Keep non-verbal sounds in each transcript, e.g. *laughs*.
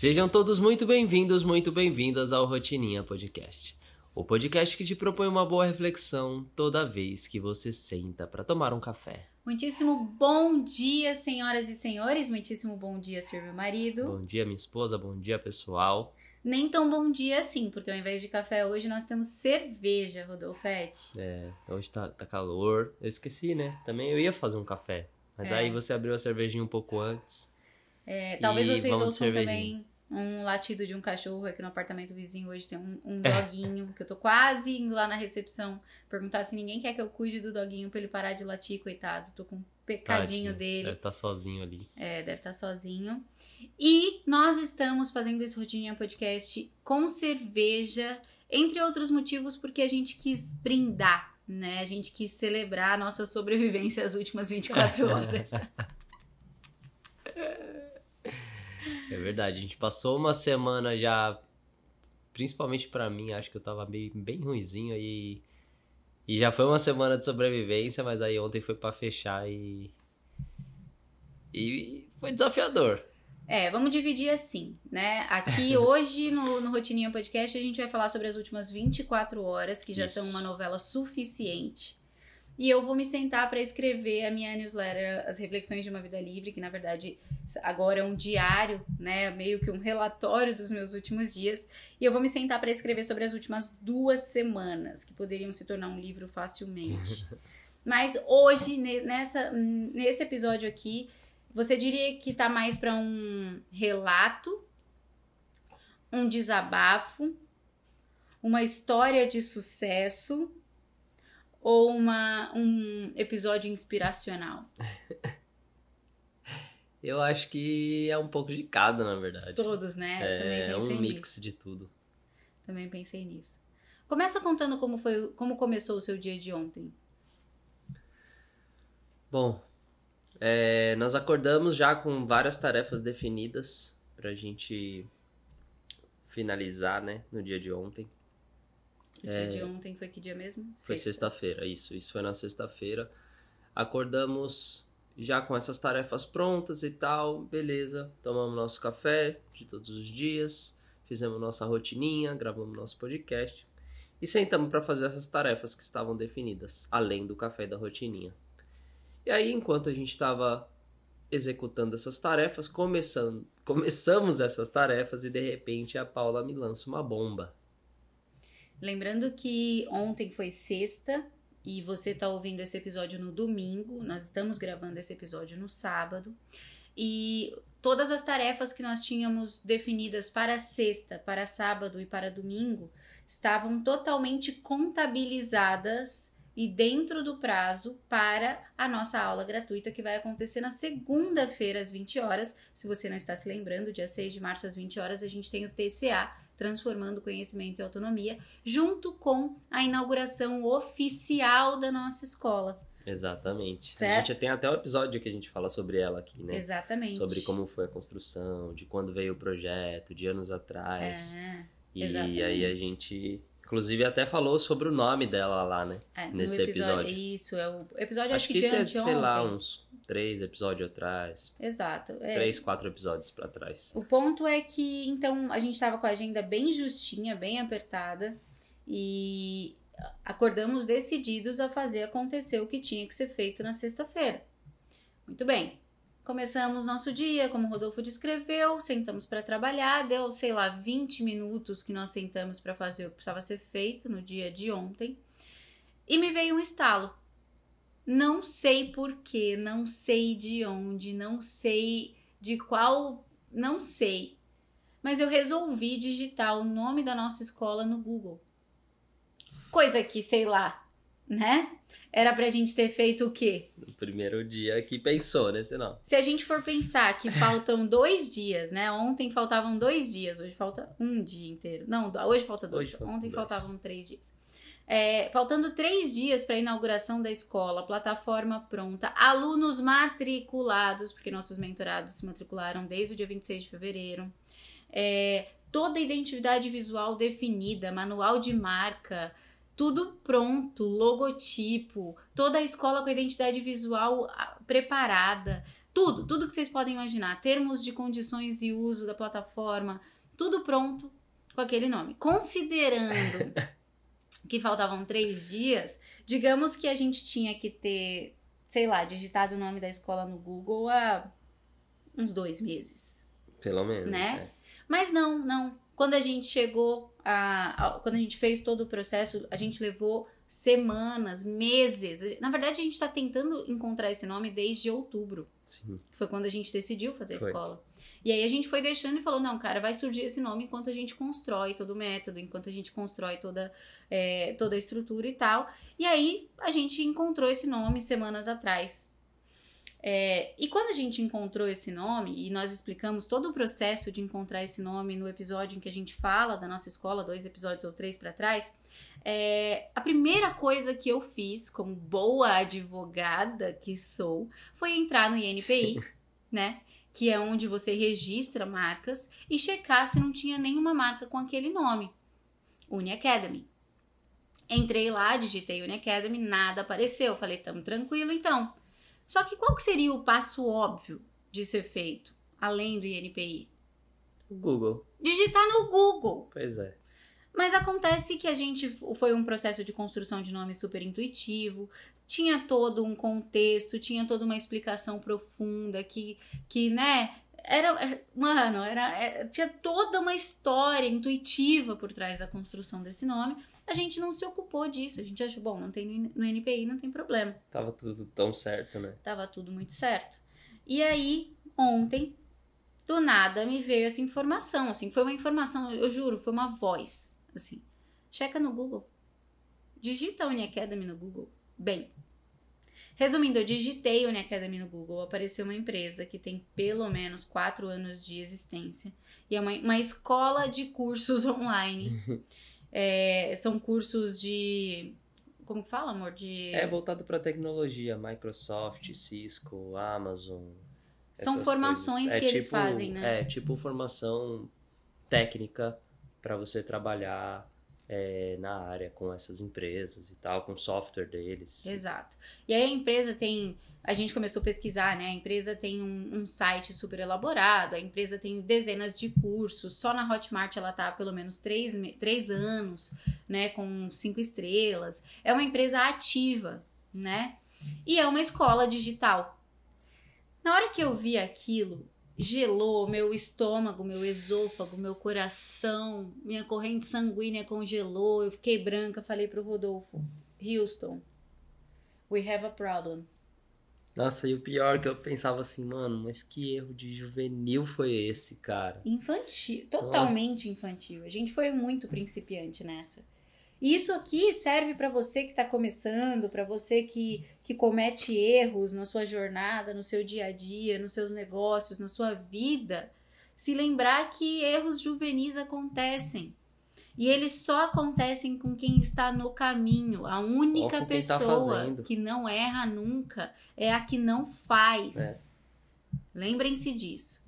Sejam todos muito bem-vindos, muito bem-vindas ao Rotininha Podcast. O podcast que te propõe uma boa reflexão toda vez que você senta para tomar um café. Muitíssimo bom dia, senhoras e senhores. Muitíssimo bom dia, senhor meu marido. Bom dia, minha esposa, bom dia, pessoal. Nem tão bom dia assim, porque ao invés de café hoje nós temos cerveja, Rodolfete. É, hoje tá, tá calor. Eu esqueci, né? Também eu ia fazer um café. Mas É. aí você abriu a cervejinha um pouco antes. É, talvez vocês ouçam também um latido de um cachorro aqui no apartamento vizinho. Hoje tem um, um doguinho, que eu tô quase indo lá na recepção perguntar se ninguém quer que eu cuide do doguinho pra ele parar de latir, coitado. Tô com um pecadinho Tadinho, dele. Deve estar sozinho ali. É, deve estar sozinho. E nós estamos fazendo esse Rotininha Podcast com cerveja, entre outros motivos, porque a gente quis brindar, né? A gente quis celebrar a nossa sobrevivência às últimas 24 *laughs* horas. *laughs* É verdade, a gente passou uma semana já, principalmente pra mim, acho que eu tava bem, bem ruizinho e, e já foi uma semana de sobrevivência, mas aí ontem foi pra fechar e, e foi desafiador. É, vamos dividir assim, né? Aqui *laughs* hoje no, no Rotininha Podcast a gente vai falar sobre as últimas 24 horas, que já Isso. são uma novela suficiente. E eu vou me sentar para escrever a minha newsletter, As Reflexões de uma Vida Livre, que na verdade agora é um diário, né? Meio que um relatório dos meus últimos dias. E eu vou me sentar para escrever sobre as últimas duas semanas, que poderiam se tornar um livro facilmente. *laughs* Mas hoje, ne- nessa, nesse episódio aqui, você diria que tá mais para um relato, um desabafo, uma história de sucesso ou uma, um episódio inspiracional? *laughs* Eu acho que é um pouco de cada, na verdade. Todos, né? É pensei um nisso. mix de tudo. Também pensei nisso. Começa contando como foi, como começou o seu dia de ontem. Bom, é, nós acordamos já com várias tarefas definidas pra gente finalizar, né, no dia de ontem. Dia de ontem foi que dia mesmo? É. Foi Sexta. sexta-feira, isso. Isso foi na sexta-feira. Acordamos já com essas tarefas prontas e tal, beleza. Tomamos nosso café de todos os dias, fizemos nossa rotininha, gravamos nosso podcast e sentamos para fazer essas tarefas que estavam definidas, além do café e da rotininha. E aí, enquanto a gente estava executando essas tarefas, começando, começamos essas tarefas e de repente a Paula me lança uma bomba. Lembrando que ontem foi sexta e você tá ouvindo esse episódio no domingo. Nós estamos gravando esse episódio no sábado. E todas as tarefas que nós tínhamos definidas para sexta, para sábado e para domingo estavam totalmente contabilizadas e dentro do prazo para a nossa aula gratuita que vai acontecer na segunda-feira às 20 horas. Se você não está se lembrando, dia 6 de março às 20 horas a gente tem o TCA, Transformando Conhecimento e Autonomia, junto com a inauguração oficial da nossa escola. Exatamente. A Certo. gente tem até um episódio que a gente fala sobre ela aqui, né? Exatamente. Sobre como foi a construção, de quando veio o projeto, de anos atrás. É, e exatamente. aí a gente, inclusive, até falou sobre o nome dela lá, né? é, Nesse episódio. Isso, é o episódio acho, Acho que, que de teve, sei lá, uns três episódios atrás. Exato. é. Três, quatro episódios pra trás. O ponto é que, então, a gente estava com a agenda bem justinha, bem apertada, e acordamos decididos a fazer acontecer o que tinha que ser feito na sexta-feira. Muito bem. Começamos nosso dia, como o Rodolfo descreveu, sentamos para trabalhar, deu, sei lá, 20 minutos que nós sentamos para fazer o que precisava ser feito no dia de ontem, e me veio um estalo. Não sei porquê, não sei de onde, não sei de qual não sei. Mas eu resolvi digitar o nome da nossa escola no Google. Coisa que, sei lá, né? Era pra gente ter feito o quê? No primeiro dia que pensou, né? Senão. Se a gente for pensar que faltam dois dias, né? Ontem faltavam dois dias, hoje falta um dia inteiro. Não, hoje falta dois. Hoje Ontem dois. faltavam três dias. É, faltando três dias para a inauguração da escola, plataforma pronta, alunos matriculados, porque nossos mentorados se matricularam desde o dia 26 de fevereiro. É, toda a identidade visual definida, manual de marca, tudo pronto, logotipo, toda a escola com a identidade visual ah, preparada, Tudo, tudo que vocês podem imaginar. Termos de condições de uso da plataforma, tudo pronto com aquele nome. Considerando *laughs* que faltavam três dias, digamos que a gente tinha que ter, sei lá, digitado o nome da escola no Google há uns dois meses. Pelo menos. Né? é. Mas não, não. Quando a gente chegou a, a- Quando a gente fez todo o processo, a gente levou semanas, meses. Na verdade, a gente está tentando encontrar esse nome desde outubro, Sim. que foi quando a gente decidiu fazer a Foi. escola. E aí a gente foi deixando e falou: não, cara, vai surgir esse nome enquanto a gente constrói todo o método, enquanto a gente constrói toda, é, toda a estrutura e tal. E aí a gente encontrou esse nome semanas atrás. É, e quando a gente encontrou esse nome, e nós explicamos todo o processo de encontrar esse nome no episódio em que a gente fala da nossa escola, dois episódios ou três para trás, é, a primeira coisa que eu fiz, como boa advogada que sou, foi entrar no INPI, *laughs* né? Que é onde você registra marcas e checar se não tinha nenhuma marca com aquele nome. Uni Academy. Entrei lá, digitei Uni Academy, nada apareceu. Falei, tamo tranquilo então. Só que qual que seria o passo óbvio de ser feito, além do INPI? O Google. Digitar no Google. Pois é. Mas acontece que a gente foi um processo de construção de nome super intuitivo, tinha todo um contexto, tinha toda uma explicação profunda que, que né, era, é, mano, era, é, tinha toda uma história intuitiva por trás da construção desse nome. A gente não se ocupou disso, a gente achou, bom, não tem no no NPI, não tem problema. Tava tudo tão certo, né? Tava tudo muito certo. E aí, ontem, do nada, me veio essa informação, assim, foi uma informação, eu juro, foi uma voz, assim. Checa no Google. Digita Uni Academy no Google. Bem, resumindo, eu digitei Uni Academy no Google, apareceu uma empresa que tem pelo menos quatro anos de existência e é uma, uma escola de cursos *laughs* online. É, são cursos de... Como que fala, amor? De... É voltado pra tecnologia, Microsoft, Cisco, Amazon. São formações coisas. É que eles tipo- fazem, né? É, tipo formação técnica pra você trabalhar é, na área com essas empresas e tal, com o software deles. Exato. E aí a empresa tem. A gente começou a pesquisar, né? A empresa tem um, um site super elaborado, a empresa tem dezenas de cursos. Só na Hotmart ela tá há pelo menos três, três anos, né? Com cinco estrelas. É uma empresa ativa, né? E é uma escola digital. Na hora que eu vi aquilo, gelou meu estômago, meu esôfago, meu coração, minha corrente sanguínea congelou, eu fiquei branca, falei pro Rodolfo, Houston, we have a problem. Nossa, e o pior que eu pensava assim, mano, mas que erro de juvenil foi esse, cara? Infantil, totalmente Nossa. infantil. A gente foi muito principiante nessa. E isso aqui serve para você que está começando, para você que, que comete erros na sua jornada, no seu dia a dia, nos seus negócios, na sua vida. Se lembrar que erros juvenis acontecem. E eles só acontecem com quem está no caminho. A única tá pessoa fazendo. que não erra nunca é a que não faz. É. Lembrem-se disso.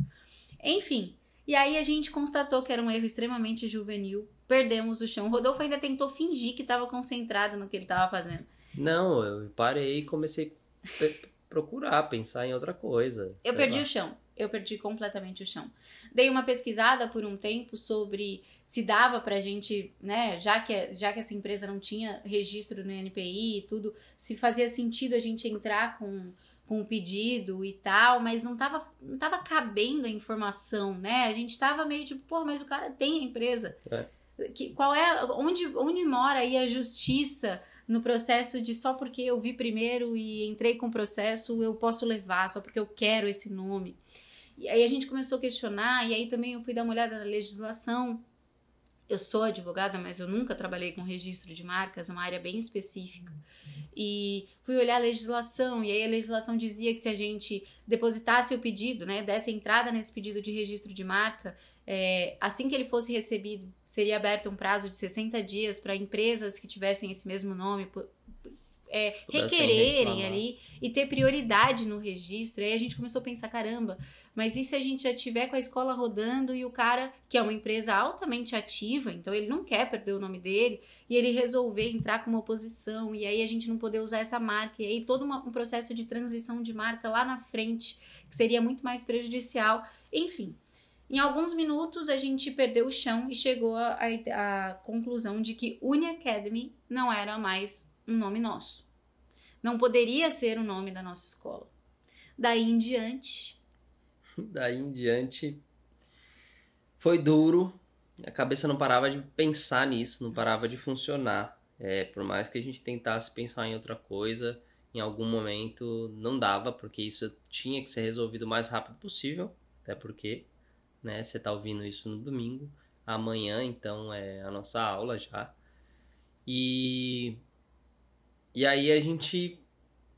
Enfim, e aí a gente constatou que era um erro extremamente juvenil. Perdemos o chão. O Rodolfo ainda tentou fingir que estava concentrado no que ele estava fazendo. Não, eu parei e comecei a procurar, pensar em outra coisa. Eu perdi lá. o chão. Eu perdi completamente o chão. Dei uma pesquisada por um tempo sobre se dava pra gente, né, já que, já que essa empresa não tinha registro no NPI e tudo, se fazia sentido a gente entrar com, com um pedido e tal, mas não tava, não tava cabendo a informação, né? A gente tava meio tipo, pô, mas o cara tem a empresa. É. Que, qual é, onde, onde mora aí a justiça no processo de só porque eu vi primeiro e entrei com o processo eu posso levar, só porque eu quero esse nome. E aí a gente começou a questionar, e aí também eu fui dar uma olhada na legislação. Eu sou advogada, mas eu nunca trabalhei com registro de marcas, é uma área bem específica. E fui olhar a legislação, e aí a legislação dizia que se a gente depositasse o pedido, né, desse entrada nesse pedido de registro de marca, é, assim que ele fosse recebido, seria aberto um prazo de 60 dias para empresas que tivessem esse mesmo nome. é, requererem reclamar. ali e ter prioridade no registro. Aí a gente começou a pensar, caramba, mas e se a gente já tiver com a escola rodando e o cara, que é uma empresa altamente ativa, então ele não quer perder o nome dele, e ele resolver entrar com uma oposição, e aí a gente não poder usar essa marca, e aí todo uma- um processo de transição de marca lá na frente, que seria muito mais prejudicial. Enfim, em alguns minutos a gente perdeu o chão e chegou à conclusão de que Uni Academy não era mais um nome nosso. Não poderia ser o nome da nossa escola. Daí em diante, *laughs* Daí em diante foi duro. A cabeça não parava de pensar nisso, não parava de funcionar. É, por mais que a gente tentasse pensar em outra coisa, em algum momento não dava, porque isso tinha que ser resolvido o mais rápido possível. Até porque, né, você tá ouvindo isso no domingo. Amanhã, então, é a nossa aula já. E, e aí a gente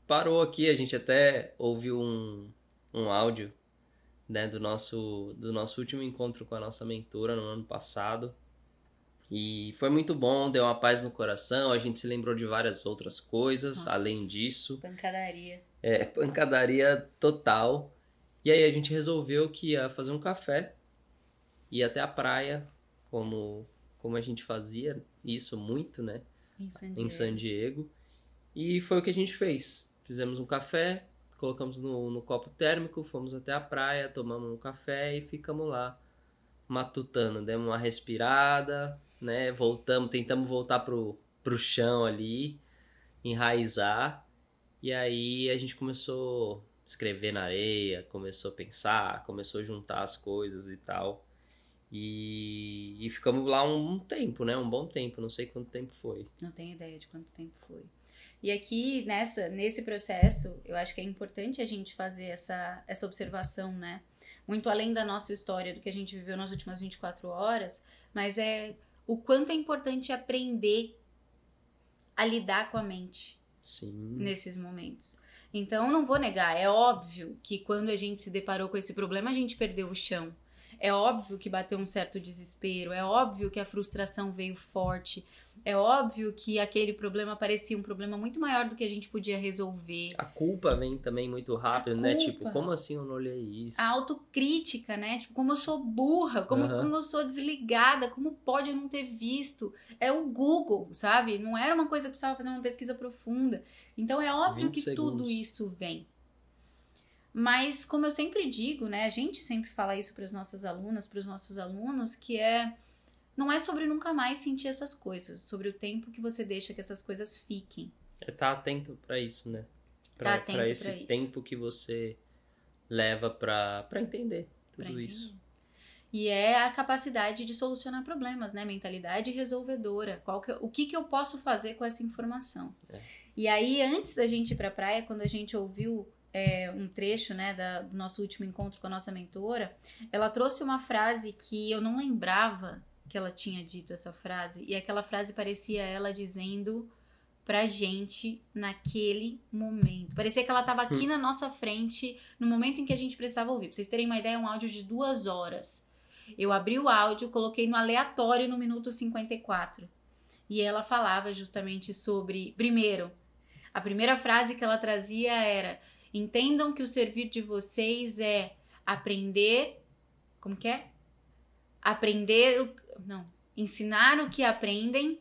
parou aqui, a gente até ouviu um, um áudio né, do nosso do nosso último encontro com a nossa mentora no ano passado. E foi muito bom, deu uma paz no coração, a gente se lembrou de várias outras coisas Nossa. além disso. pancadaria. É, pancadaria total. E aí a gente resolveu que ia fazer um café, ir até a praia, como como a gente fazia isso muito, né? Em San em Diego. San Diego. E foi o que a gente fez. Fizemos um café, colocamos no, no copo térmico, fomos até a praia, tomamos um café e ficamos lá matutando. Demos uma respirada, né? Voltamos, tentamos voltar pro, pro chão ali, enraizar. E aí a gente começou a escrever na areia, começou a pensar, começou a juntar as coisas e tal. E, e ficamos lá um tempo, né? Um bom tempo, não sei quanto tempo foi. Não tenho ideia de quanto tempo foi. E aqui nessa nesse processo, eu acho que é importante a gente fazer essa, essa observação, né? Muito além da nossa história, do que a gente viveu nas últimas 24 horas, mas é o quanto é importante aprender a lidar com a mente Sim. nesses momentos. Então, não vou negar, é óbvio que quando a gente se deparou com esse problema, a gente perdeu o chão. É óbvio que bateu um certo desespero, é óbvio que a frustração veio forte, é óbvio que aquele problema parecia um problema muito maior do que a gente podia resolver. A culpa vem também muito rápido, A né? culpa. Tipo, como assim eu não olhei isso? A autocrítica, né? Tipo, como eu sou burra, como, Aham. como eu sou desligada, como pode eu não ter visto? É o Google, sabe? Não era uma coisa que precisava fazer uma pesquisa profunda. Então é óbvio 20 que tudo segundos. isso vem. Mas, como eu sempre digo, né? A gente sempre fala isso para as nossas alunas, para os nossos alunos, que é. Não é sobre nunca mais sentir essas coisas, sobre o tempo que você deixa que essas coisas fiquem. É estar atento pra isso, né? Pra, Tá pra esse pra isso. tempo que você leva pra entender tudo pra isso. entender. E é a capacidade de solucionar problemas, né? Mentalidade resolvedora. Qual que, o que, que eu posso fazer com essa informação? É. E aí, antes da gente ir pra praia, quando a gente ouviu é, um trecho né, da- do nosso último encontro com a nossa mentora, ela trouxe uma frase que eu não lembrava que ela tinha dito essa frase. E aquela frase parecia ela dizendo pra gente naquele momento. Parecia que ela tava aqui na nossa frente no momento em que a gente precisava ouvir. Pra vocês terem uma ideia, é um áudio de duas horas. Eu abri o áudio, coloquei no aleatório no minuto 54. E ela falava justamente sobre. Primeiro, a primeira frase que ela trazia era: entendam que o servir de vocês é aprender. Como que é? Aprender. o- Não. Ensinar o que aprendem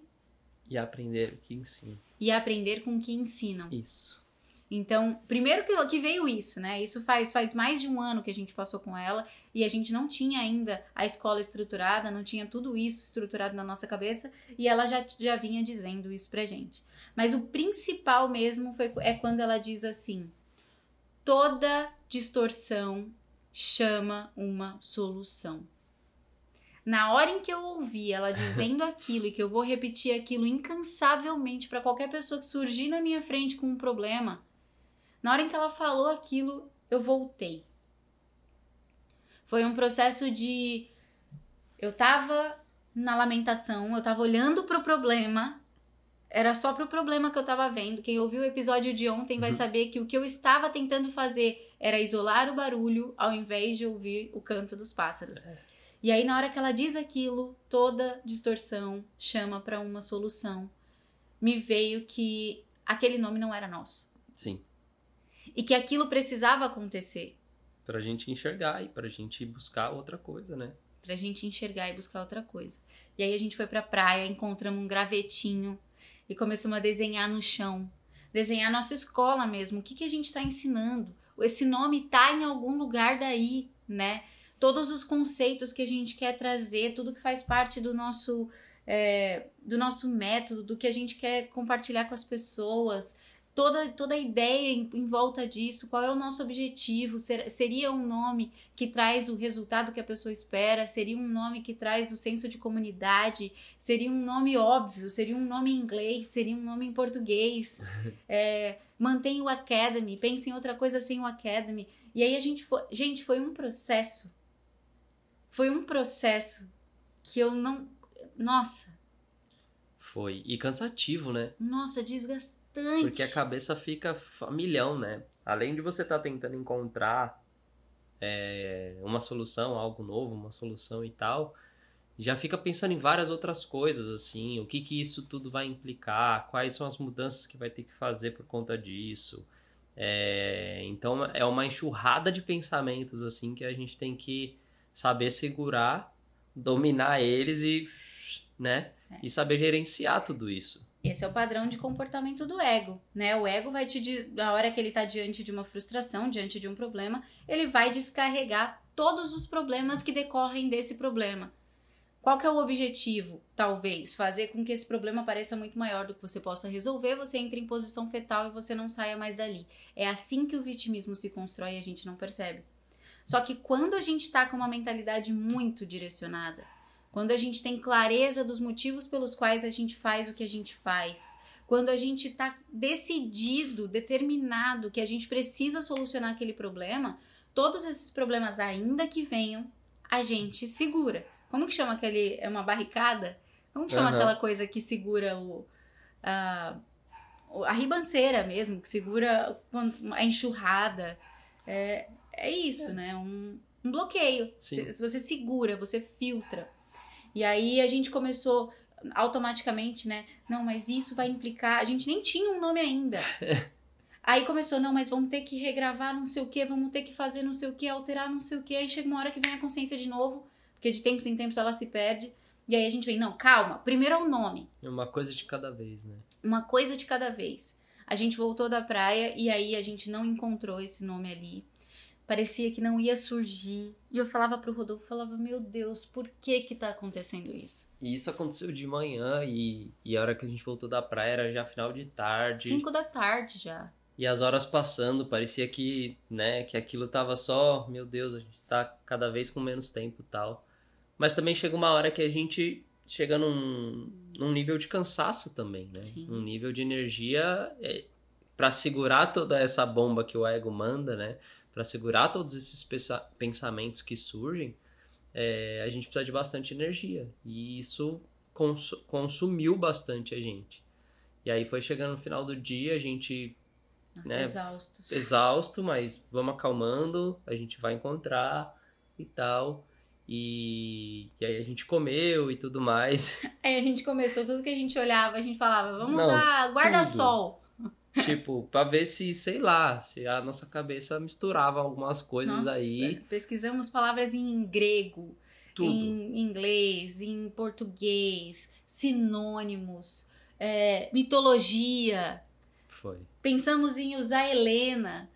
E aprender o que ensina. e aprender com o que ensinam. Isso. Então, primeiro que, que veio isso, né? Isso faz, faz mais de um ano que a gente passou com ela e a gente não tinha ainda a escola estruturada, não tinha tudo isso estruturado na nossa cabeça e ela já, já vinha dizendo isso pra gente. Mas o principal mesmo foi, é quando ela diz assim: toda distorção chama uma solução. Na hora em que eu ouvi ela *laughs* dizendo aquilo e que eu vou repetir aquilo incansavelmente para qualquer pessoa que surgir na minha frente com um problema, na hora em que ela falou aquilo, eu voltei. Foi um processo de. Eu tava na lamentação, eu tava olhando pro problema, era só pro problema que eu tava vendo. Quem ouviu o episódio de ontem vai Uhum. saber que o que eu estava tentando fazer era isolar o barulho ao invés de ouvir o canto dos pássaros. E aí, na hora que ela diz aquilo, toda distorção chama para uma solução. Me veio que aquele nome não era nosso. Sim. E que aquilo precisava acontecer. Pra gente enxergar e pra gente buscar outra coisa, né? Pra gente enxergar e buscar outra coisa. E aí a gente foi pra praia, encontramos um gravetinho e começamos a desenhar no chão. Desenhar nossa escola mesmo. O que, que a gente está ensinando? Esse nome tá em algum lugar daí, né? Todos os conceitos que a gente quer trazer, tudo que faz parte do nosso, é, do nosso método, do que a gente quer compartilhar com as pessoas, toda, toda a ideia em, em, volta disso, qual é o nosso objetivo, ser, seria um nome que traz o resultado que a pessoa espera, seria um nome que traz o senso de comunidade, seria um nome óbvio, seria um nome em inglês, seria um nome em português, *laughs* é, mantém o Academy, pense em outra coisa sem o Academy, e aí a gente foi, gente, foi um processo, foi um processo que eu não, nossa... Foi, e cansativo, né? Nossa, desgastante bastante. Porque a cabeça fica a milhão, né? Além de você estar tá tentando encontrar é, uma solução, algo novo, uma solução e tal, já fica pensando em várias outras coisas, assim, o que que isso tudo vai implicar, quais são as mudanças que vai ter que fazer por conta disso. É, então é uma enxurrada de pensamentos, assim, que a gente tem que saber segurar, dominar eles e, né, é. e saber gerenciar tudo isso. Esse é o padrão de comportamento do ego, né? O ego vai te, na hora que ele está diante de uma frustração, diante de um problema, ele vai descarregar todos os problemas que decorrem desse problema. Qual que é o objetivo? Talvez fazer com que esse problema pareça muito maior do que você possa resolver, você entre em posição fetal e você não saia mais dali. É assim que o vitimismo se constrói e a gente não percebe. Só que quando a gente está com uma mentalidade muito direcionada, quando a gente tem clareza dos motivos pelos quais a gente faz o que a gente faz, quando a gente está decidido, determinado que a gente precisa solucionar aquele problema, todos esses problemas, ainda que venham, a gente segura. Como que chama aquele. É uma barricada? Como que chama uhum. aquela coisa que segura o. A, a ribanceira mesmo, que segura a enxurrada. É, é isso, né? Um, um bloqueio. Se, você segura, você filtra. E aí a gente começou automaticamente, né? Não, mas isso vai implicar. A gente nem tinha um nome ainda. *laughs* Aí começou, não, mas vamos ter que regravar não sei o que, vamos ter que fazer não sei o que, alterar não sei o que. Aí chega uma hora que vem a consciência de novo, porque de tempos em tempos ela se perde. E aí a gente vem, não, calma, primeiro é o nome. É uma coisa de cada vez, né? Uma coisa de cada vez. A gente voltou da praia e aí a gente não encontrou esse nome ali parecia que não ia surgir. E eu falava pro Rodolfo, falava, meu Deus, por que que tá acontecendo isso? E isso aconteceu de manhã e, e a hora que a gente voltou da praia era já final de tarde. Cinco da tarde já. E as horas passando, parecia que, né, que aquilo tava só, meu Deus, a gente tá cada vez com menos tempo e tal. Mas também chega uma hora que a gente chega num, num nível de cansaço também, né? Sim. Um nível de energia é, para segurar toda essa bomba que o ego manda, né? Para segurar todos esses pensamentos que surgem, é, a gente precisa de bastante energia. E isso cons consumiu bastante a gente. E aí foi chegando no final do dia, a gente. Nossa, né, exaustos. Exausto, mas vamos acalmando, a gente vai encontrar e tal. E, e aí a gente comeu e tudo mais. *laughs* Aí a gente começou, tudo que a gente olhava, a gente falava, vamos Não, usar guarda-sol. Tipo, pra ver se, sei lá, se a nossa cabeça misturava algumas coisas nossa, aí. Pesquisamos palavras em grego, Tudo. em inglês, em português, sinônimos, é, mitologia. Foi. Pensamos em usar Helena.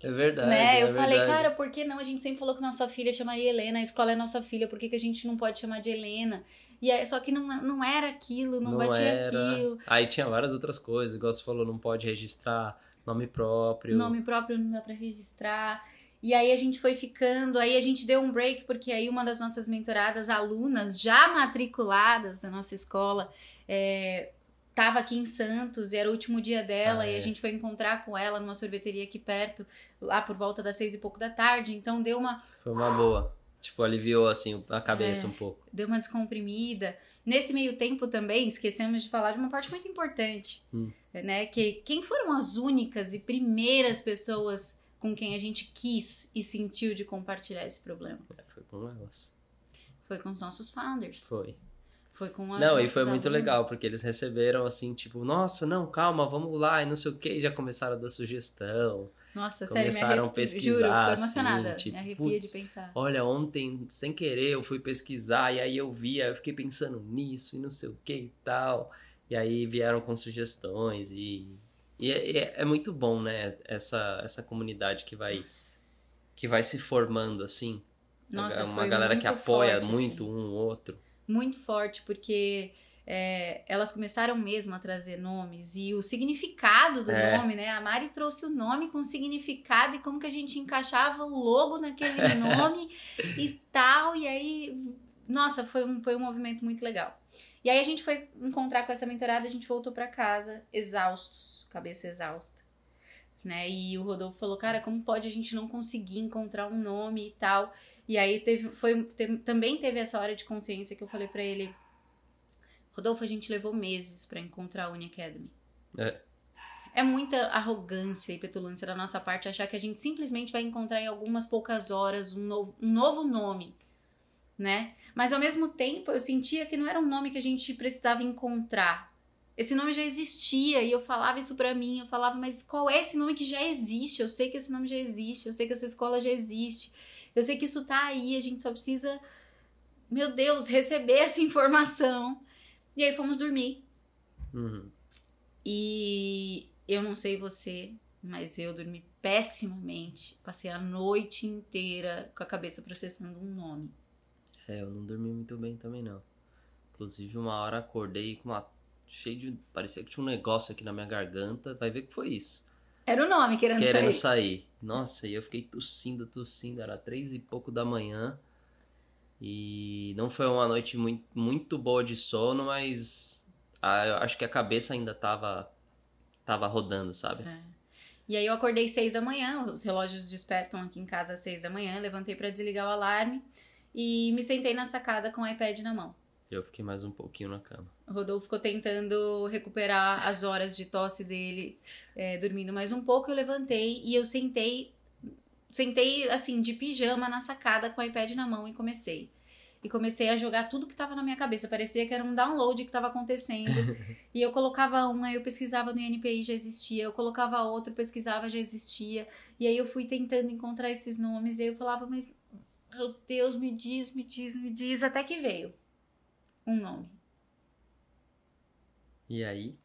É verdade. Né? É eu falei, cara, por que não? A gente sempre falou que nossa filha chamaria Helena, a escola é nossa filha, por que, que a gente não pode chamar de Helena? E aí, só que não, não era aquilo, não, não batia era. aquilo. Aí tinha várias outras coisas, igual você falou, não pode registrar nome próprio. Nome próprio não dá para registrar. E aí a gente foi ficando, aí a gente deu um break, porque aí uma das nossas mentoradas, alunas já matriculadas da nossa escola, é, tava aqui em Santos, era o último dia dela, ah, e a é. gente foi encontrar com ela numa sorveteria aqui perto, lá por volta das seis e pouco da tarde, então deu uma... Foi uma boa. Tipo, aliviou assim a cabeça é, um pouco. Deu uma descomprimida. Nesse meio tempo também, esquecemos de falar de uma parte muito importante, hum. né? Que quem foram as únicas e primeiras pessoas com quem a gente quis e sentiu de compartilhar esse problema? É, foi com elas. Foi com os nossos founders. Foi. Foi com as Não, e foi muito alunas. legal, porque eles receberam assim, tipo, nossa, não, calma, vamos lá, e não sei o que, já começaram a dar sugestão. Nossa, sério, me Começaram a arrepio, pesquisar, juro, tô assim, emocionada. tipo, me arrepia de pensar. Olha, ontem, sem querer, eu fui pesquisar, e aí eu vi, aí eu fiquei pensando nisso, e não sei o que e tal. E aí vieram com sugestões, e, e é, é- é muito bom, né, essa, essa comunidade que vai, Nossa. que vai se formando, assim. Nossa, Uma foi galera que apoia forte, muito assim. um outro. muito forte, porque é, elas começaram mesmo a trazer nomes e o significado do É. nome, né? A Mari trouxe o nome com significado e como que a gente encaixava o logo naquele *laughs* nome e tal. E aí, nossa, foi um, foi um movimento muito legal. E aí a gente foi encontrar com essa mentorada, a gente voltou pra casa exaustos, cabeça exausta. Né? E o Rodolfo falou, cara, como pode a gente não conseguir encontrar um nome e tal? E aí teve, foi, te- também teve essa hora de consciência que eu falei pra ele, Rodolfo, a gente levou meses pra encontrar a Uni Academy. É. É muita arrogância e petulância da nossa parte achar que a gente simplesmente vai encontrar em algumas poucas horas um novo, um novo nome, né? Mas ao mesmo tempo eu sentia que não era um nome que a gente precisava encontrar. Esse nome já existia e eu falava isso pra mim, eu falava, mas qual é esse nome que já existe? Eu sei que esse nome já existe, eu sei que essa escola já existe. Eu sei que isso tá aí, a gente só precisa, meu Deus, receber essa informação. E aí fomos dormir. Uhum. E eu não sei você, mas eu dormi pessimamente. Passei a noite inteira com a cabeça processando um nome. É, eu não dormi muito bem também não. Inclusive uma hora acordei com uma cheio de parecia que tinha um negócio aqui na minha garganta. Vai ver que foi isso. Era o nome querendo, Querendo sair. sair. Nossa, e eu fiquei tossindo, tossindo. Era três e pouco da manhã. E não foi uma noite muito, muito boa de sono, mas eu acho que a cabeça ainda tava, tava rodando, sabe? E aí eu acordei seis da manhã, os relógios despertam aqui em casa às seis da manhã, levantei pra desligar o alarme e me sentei na sacada com o iPad na mão. Eu fiquei mais um pouquinho na cama. O Rodolfo ficou tentando recuperar as horas de tosse dele, é, dormindo mais um pouco. Eu levantei e eu sentei, sentei assim, de pijama na sacada com o iPad na mão e comecei. E comecei a jogar tudo que tava na minha cabeça. Parecia que era um download que tava acontecendo. *laughs* e eu colocava um, aí eu pesquisava no INPI, já existia. Eu colocava outro, pesquisava, já existia. E aí eu fui tentando encontrar esses nomes. E aí eu falava, mas meu Deus, me diz, me diz, me diz. Até que veio um nome. E aí?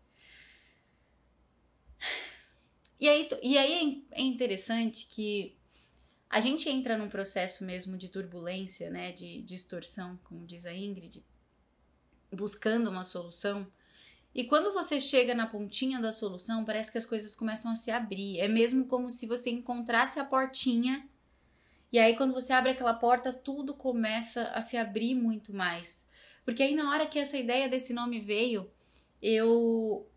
E aí, e aí é interessante que a gente entra num processo mesmo de turbulência, né, de distorção, como diz a Ingrid, buscando uma solução. E quando você chega na pontinha da solução, parece que as coisas começam a se abrir. É mesmo como se você encontrasse a portinha. E aí, quando você abre aquela porta, tudo começa a se abrir muito mais. Porque aí, na hora que essa ideia desse nome veio, eu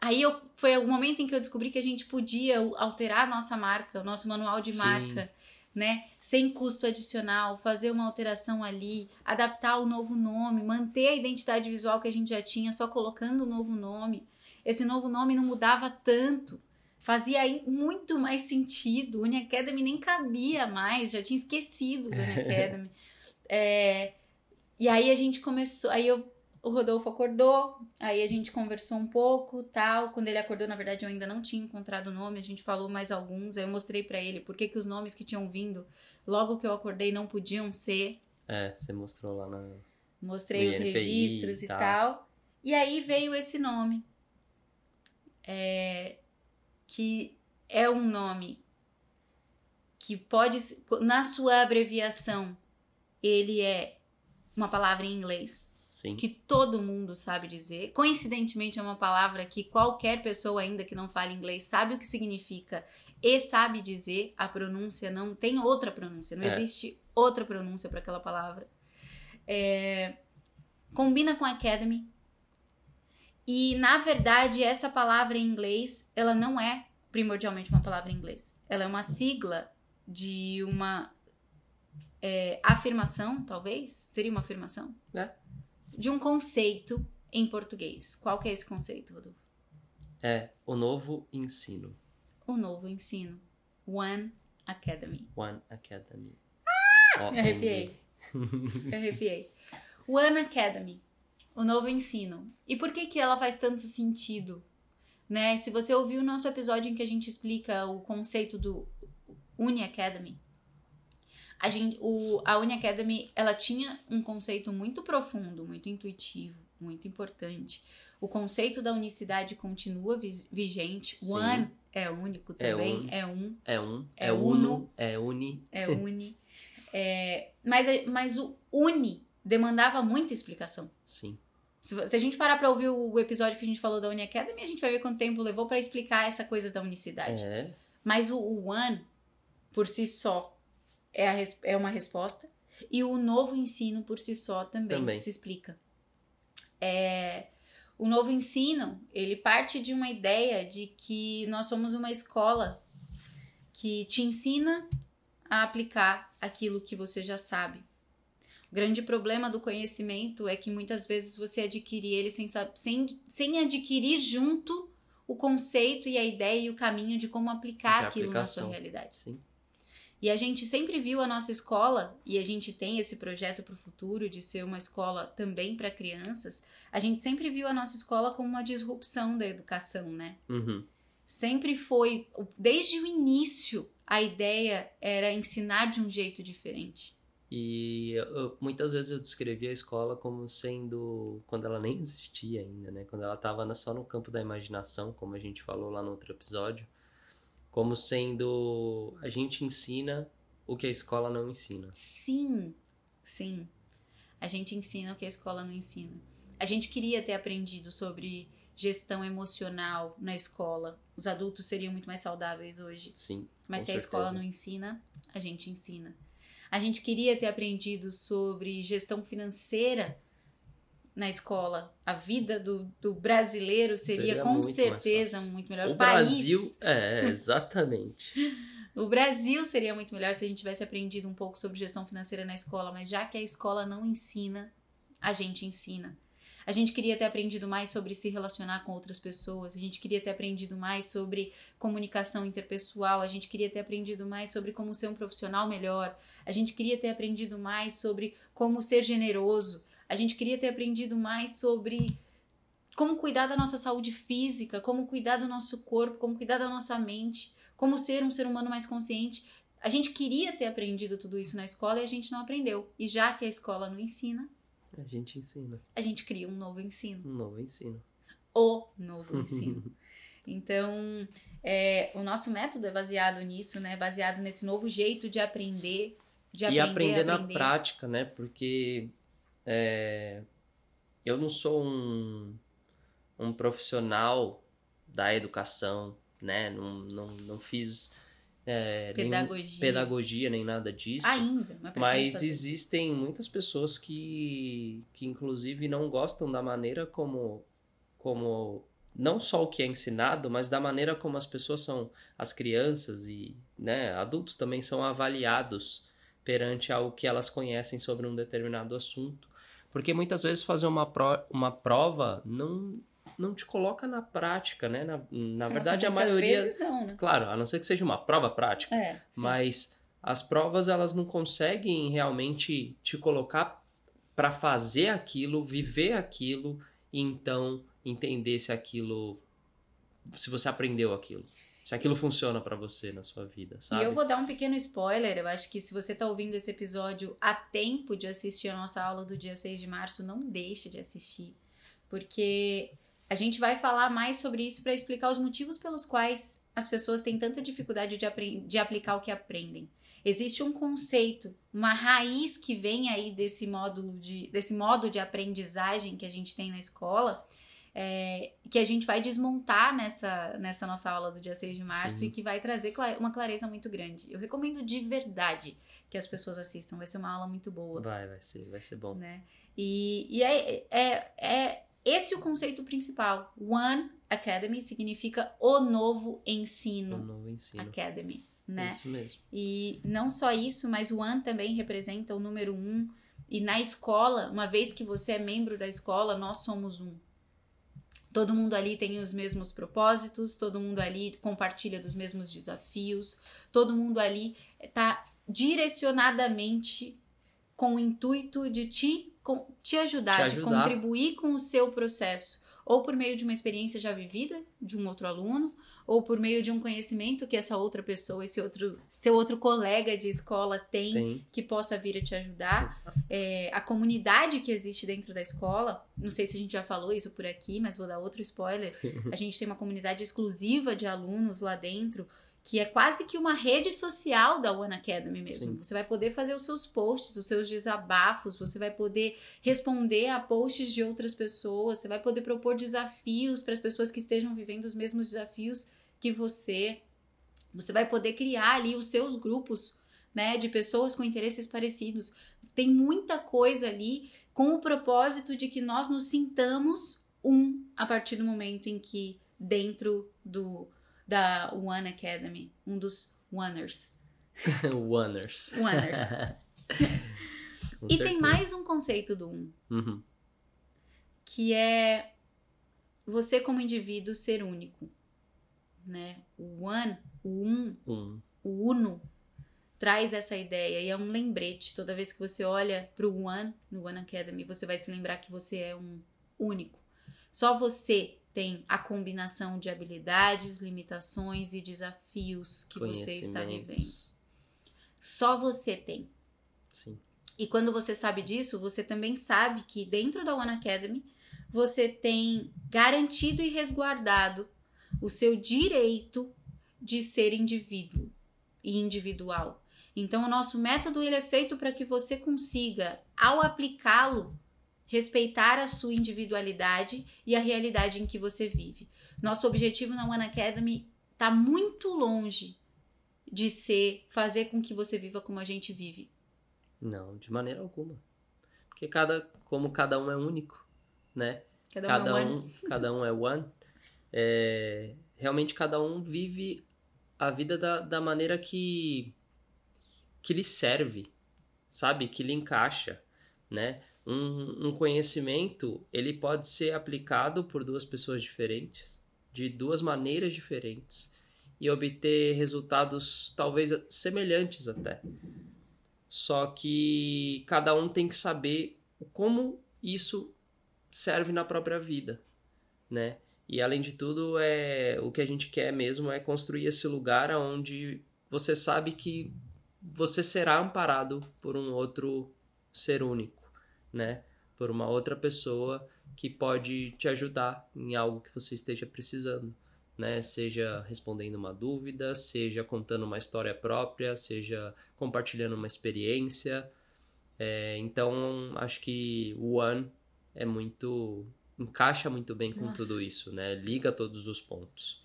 Aí eu, foi o momento em que eu descobri que a gente podia alterar a nossa marca, o nosso manual de Sim. marca, né? Sem custo adicional, fazer uma alteração ali, adaptar o novo nome, manter a identidade visual que a gente já tinha, só colocando o novo nome. Esse novo nome não mudava tanto. Fazia muito mais sentido. O Uni Academy nem cabia mais, já tinha esquecido do Uni Academy. É, e aí a gente começou, aí eu o Rodolfo acordou, aí a gente conversou um pouco, tal. Quando ele acordou, na verdade, eu ainda não tinha encontrado o nome, a gente falou mais alguns. Aí eu mostrei pra ele por que que os nomes que tinham vindo logo que eu acordei não podiam ser. É, você mostrou lá na. Mostrei No os INPI registros e e tal. tal. E aí veio esse nome. É, que é um nome que pode, na sua abreviação, ele é uma palavra em inglês Sim. que todo mundo sabe dizer. Coincidentemente, é uma palavra que qualquer pessoa, ainda que não fale inglês, sabe o que significa e sabe dizer. A pronúncia não tem outra pronúncia, não É. existe outra pronúncia para aquela palavra. É, combina com academy. E, na verdade, essa palavra em inglês, ela não é primordialmente uma palavra em inglês. Ela é uma sigla de uma é, afirmação, talvez? Seria uma afirmação? É. De um conceito em português. Qual que é esse conceito, Rodolfo? É o novo ensino. O novo ensino. One Academy. One Academy. Me arrepiei. Me *laughs* arrepiei. One Academy. o novo ensino. E por que que ela faz tanto sentido? Né? Se você ouviu o nosso episódio em que a gente explica o conceito do Uni Academy, a, gente, o, a Uni Academy ela tinha um conceito muito profundo, muito intuitivo, muito importante. O conceito da unicidade continua vigente. Sim. One é único É também, un. é um, É um, É é, uno. uno, é uni. é uni. É, mas, mas o uni demandava muita explicação. Sim. Se, se a gente parar pra ouvir o episódio que a gente falou da Uni Academy, a gente vai ver quanto tempo levou pra explicar essa coisa da unicidade. É, Mas o, o One, por si só, é, a é uma resposta. E o novo ensino, por si só, também, Também. se explica. É, o novo ensino, ele parte de uma ideia de que nós somos uma escola que te ensina a aplicar aquilo que você já sabe. O grande problema do conhecimento é que muitas vezes você adquire ele sem, sem, sem adquirir junto o conceito e a ideia e o caminho de como aplicar De aquilo na sua realidade. sim. E a gente sempre viu a nossa escola, e a gente tem esse projeto para o futuro de ser uma escola também para crianças, a gente sempre viu a nossa escola como uma disrupção da educação, né? Uhum. Sempre foi, desde o início, a ideia era ensinar de um jeito diferente. E eu- muitas vezes eu descrevi a escola como sendo quando ela nem existia ainda, né? Quando ela estava só no campo da imaginação, como a gente falou lá no outro episódio, como sendo a gente ensina o que a escola não ensina. Sim, sim. A gente ensina o que a escola não ensina. A gente queria ter aprendido sobre gestão emocional na escola. Os adultos seriam muito mais saudáveis hoje. Sim. Mas se a escola certeza. não ensina, a gente ensina. A gente queria ter aprendido sobre gestão financeira na escola. A vida do, do brasileiro seria, Seria com muito certeza muito melhor. O Brasil, é, *laughs* exatamente. o Brasil seria muito melhor se a gente tivesse aprendido um pouco sobre gestão financeira na escola, mas já que a escola não ensina, a gente ensina. A gente queria ter aprendido mais sobre se relacionar com outras pessoas, a gente queria ter aprendido mais sobre comunicação interpessoal, a gente queria ter aprendido mais sobre como ser um profissional melhor, a gente queria ter aprendido mais sobre como ser generoso, a gente queria ter aprendido mais sobre como cuidar da nossa saúde física, como cuidar do nosso corpo, como cuidar da nossa mente, como ser um ser humano mais consciente. A gente queria ter aprendido tudo isso na escola e a gente não aprendeu. E já que a escola não ensina, A gente ensina. a gente cria um novo ensino. Um novo ensino. O novo ensino. *laughs* Então, é, o nosso método é baseado nisso, né? Baseado nesse novo jeito de aprender, de e aprender, na aprender. prática, né? Porque é, eu não sou um, um profissional da educação, né? Não, não, não fiz é, Pedagogia. pedagogia nem nada disso. Ainda, mas, Mas fazer. existem muitas pessoas que, que inclusive não gostam da maneira como, como não só o que é ensinado, mas da maneira como as pessoas são, as crianças e né, adultos também são avaliados perante ao que elas conhecem sobre um determinado assunto. Porque muitas vezes fazer uma, pro, uma prova não, não te coloca na prática, né? Na, na verdade, a maioria. vezes não, né? Claro, a não ser que seja uma prova prática. É. Mas as provas elas não conseguem realmente te colocar para fazer aquilo, viver aquilo e então entender se aquilo se você aprendeu aquilo. Se aquilo funciona para você na sua vida, sabe? E eu vou dar um pequeno spoiler. Eu acho que se você tá ouvindo esse episódio a tempo de assistir a nossa aula do dia 6 de março, não deixe de assistir. Porque a gente vai falar mais sobre isso para explicar os motivos pelos quais as pessoas têm tanta dificuldade de, de aplicar o que aprendem. Existe um conceito, uma raiz que vem aí desse módulo de, desse modo de aprendizagem que a gente tem na escola, é, que a gente vai desmontar nessa, nessa nossa aula do dia 6 de março Sim. e que vai trazer uma clareza muito grande. Eu recomendo de verdade que as pessoas assistam, vai ser uma aula muito boa, Vai, vai ser, vai ser bom. né? E, e é, é, é esse o conceito principal. One Academy significa o novo ensino novo ensino. Academy, né? Isso mesmo. E não só isso, mas o One também representa o número um. E na escola, uma vez que você é membro da escola, nós somos um. Todo mundo ali tem os mesmos propósitos, todo mundo ali compartilha dos mesmos desafios, todo mundo ali está direcionadamente com o intuito de te com- te ajudar, Te de ajudar. contribuir com o seu processo, ou por meio de uma experiência já vivida de um outro aluno, ou por meio de um conhecimento que essa outra pessoa, esse outro, seu outro colega de escola tem, Tem. que possa vir a te ajudar. É, a comunidade que existe dentro da escola, não sei se a gente já falou isso por aqui, mas vou dar outro spoiler. *laughs* A gente tem uma comunidade exclusiva de alunos lá dentro, que é quase que uma rede social da One Academy mesmo. Sim. Você vai poder fazer os seus posts, os seus desabafos, você vai poder responder a posts de outras pessoas, você vai poder propor desafios para as pessoas que estejam vivendo os mesmos desafios que você. Você vai poder criar ali os seus grupos, né, de pessoas com interesses parecidos. Tem muita coisa ali com o propósito de que nós nos sintamos um a partir do momento em que dentro do da One Academy, um dos Oners. Oners. Oners. E tem mais um conceito do um, Uhum. que é você como indivíduo ser único, né? O one, o um, Um. o uno traz essa ideia e é um lembrete. Toda vez que você olha para o One no One Academy, você vai se lembrar que você é um único. Só você tem a combinação de habilidades, limitações e desafios que você está vivendo. Só você tem. Sim. E quando você sabe disso, você também sabe que dentro da One Academy você tem garantido e resguardado o seu direito de ser indivíduo e individual. Então, o nosso método ele é feito para que você consiga, ao aplicá-lo, respeitar a sua individualidade e a realidade em que você vive. Nosso objetivo na One Academy está muito longe de ser fazer com que você viva como a gente vive. Não, de maneira alguma. Porque cada, como cada um é único, né? Cada, Cada um é one. um, cada um é one. É, realmente cada um vive a vida da, da maneira que que lhe serve, sabe? Que lhe encaixa, né? Um, um conhecimento ele pode ser aplicado por duas pessoas diferentes, de duas maneiras diferentes e obter resultados talvez semelhantes até. Só que cada um tem que saber como isso serve na própria vida, né? E além de tudo, é o que a gente quer mesmo é construir esse lugar onde você sabe que você será amparado por um outro ser único, né? Por uma outra pessoa que pode te ajudar em algo que você esteja precisando, né? Seja respondendo uma dúvida, seja contando uma história própria, seja compartilhando uma experiência. É, então, acho que o One é muito encaixa muito bem com Nossa. tudo isso, né? Liga todos os pontos.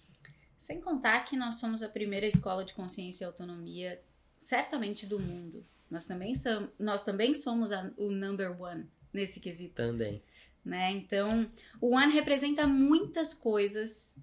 Sem contar que nós somos a primeira escola de consciência e autonomia, certamente do mundo. Nós também, som, nós também somos a- o number one nesse quesito, Também. né? Então, o one representa muitas coisas.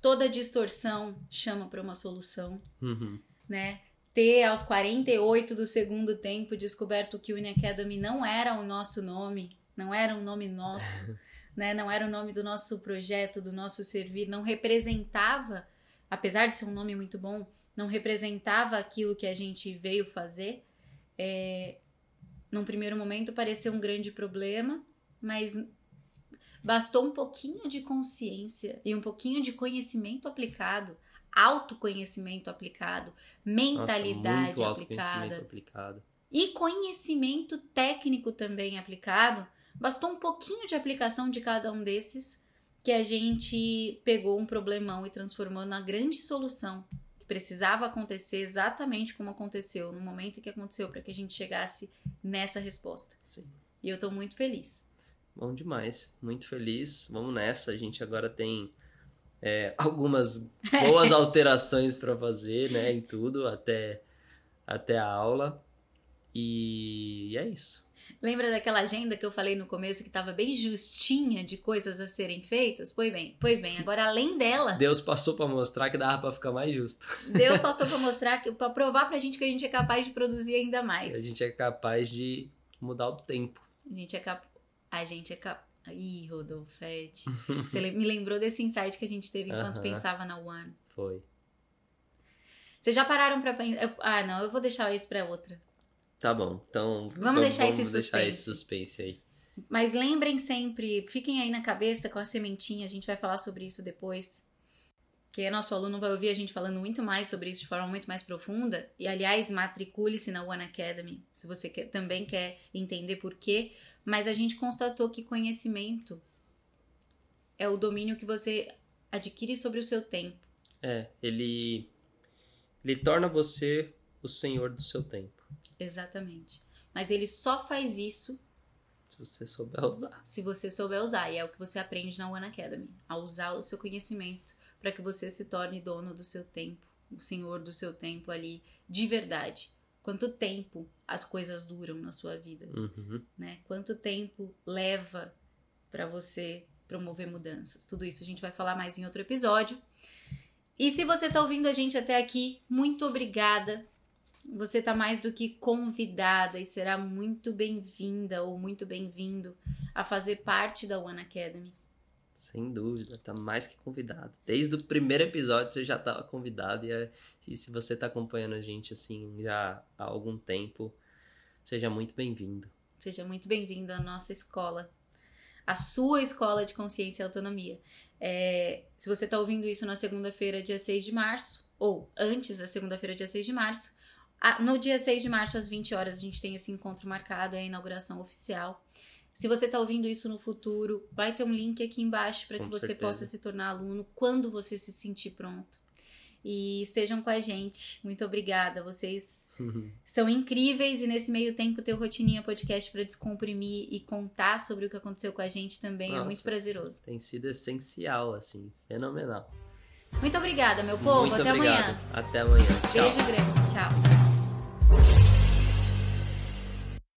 Toda distorção chama para uma solução, Uhum. né? Ter aos 48 do segundo tempo descoberto que Uni Academy não era o nosso nome, não era um nome nosso, *laughs* né? Não era o nome do nosso projeto, do nosso servir, não representava, apesar de ser um nome muito bom, não representava aquilo que a gente veio fazer. É, num primeiro momento pareceu um grande problema, mas bastou um pouquinho de consciência e um pouquinho de conhecimento aplicado, autoconhecimento aplicado, mentalidade Nossa, aplicada aplicado. e conhecimento técnico também aplicado, bastou um pouquinho de aplicação de cada um desses que a gente pegou um problemão e transformou na grande solução que precisava acontecer exatamente como aconteceu, no momento que aconteceu, para que a gente chegasse nessa resposta. Sim. E eu tô muito feliz. Bom demais. Muito feliz. Vamos nessa. A gente agora tem é, *laughs* algumas boas alterações para fazer, né? Em tudo, até, até a aula. E é isso. Lembra daquela agenda que eu falei no começo que estava bem justinha de coisas a serem feitas? Pois bem, pois bem, agora além dela, Deus passou para mostrar que dava para ficar mais justo. *laughs* Deus passou para mostrar, para provar pra gente que a gente é capaz de produzir ainda Que mais. a gente é capaz de mudar o tempo. A gente é capaz. A gente é capaz. Ih, Rodolfete. Você me lembrou desse insight que a gente teve enquanto Aham. pensava na One. Foi. Vocês já pararam pra pensar. Ah, não, eu vou deixar isso pra outra. Tá bom. Então Vamos deixar esse deixar suspense. esse suspense aí. Mas lembrem sempre, fiquem aí na cabeça com a sementinha, a gente vai falar sobre isso depois. Quem é nosso aluno vai ouvir a gente falando muito mais sobre isso de forma muito mais profunda. E, aliás, matricule-se na One Academy, se você quer, também quer entender por quê. Mas a gente constatou que conhecimento é o domínio que você adquire sobre o seu tempo. É, ele, ele torna você o senhor do seu tempo. Exatamente. Mas ele só faz isso se você souber usar. Se você souber usar. E é o que você aprende na One Academy. A usar o seu conhecimento para que você se torne dono do seu tempo, o senhor do seu tempo ali, de verdade. Quanto tempo as coisas duram na sua vida, uhum. né? Quanto tempo leva para você promover mudanças? Tudo isso a gente vai falar mais em outro episódio. E se você está ouvindo a gente até aqui, muito obrigada. Você está mais do que convidada e será muito bem-vinda ou muito bem-vindo a fazer parte da One Academy. Sem dúvida, tá mais que convidado. Desde o primeiro episódio você já estava convidado e, é, e se você está acompanhando a gente assim já há algum tempo, seja muito bem-vindo. Seja muito bem-vindo à nossa escola, a sua escola de consciência e autonomia. É, se você está ouvindo isso na segunda-feira, dia 6 de março, ou antes da segunda-feira, dia 6 de março, no dia 6 de março, às 20 horas, a gente tem esse encontro marcado, é a inauguração oficial. Se você está ouvindo isso no futuro, vai ter um link aqui embaixo para que você certeza. possa se tornar aluno quando você se sentir pronto. E estejam com a gente. Muito obrigada. Vocês uhum. *laughs* são incríveis e nesse meio tempo ter o Rotininha Podcast para descomprimir e contar sobre o que aconteceu com a gente também Nossa, é muito prazeroso. Tem sido essencial, assim, fenomenal. Muito obrigada, meu povo. Muito Até obrigado. amanhã. Até amanhã. Tchau. Beijo grande. Tchau.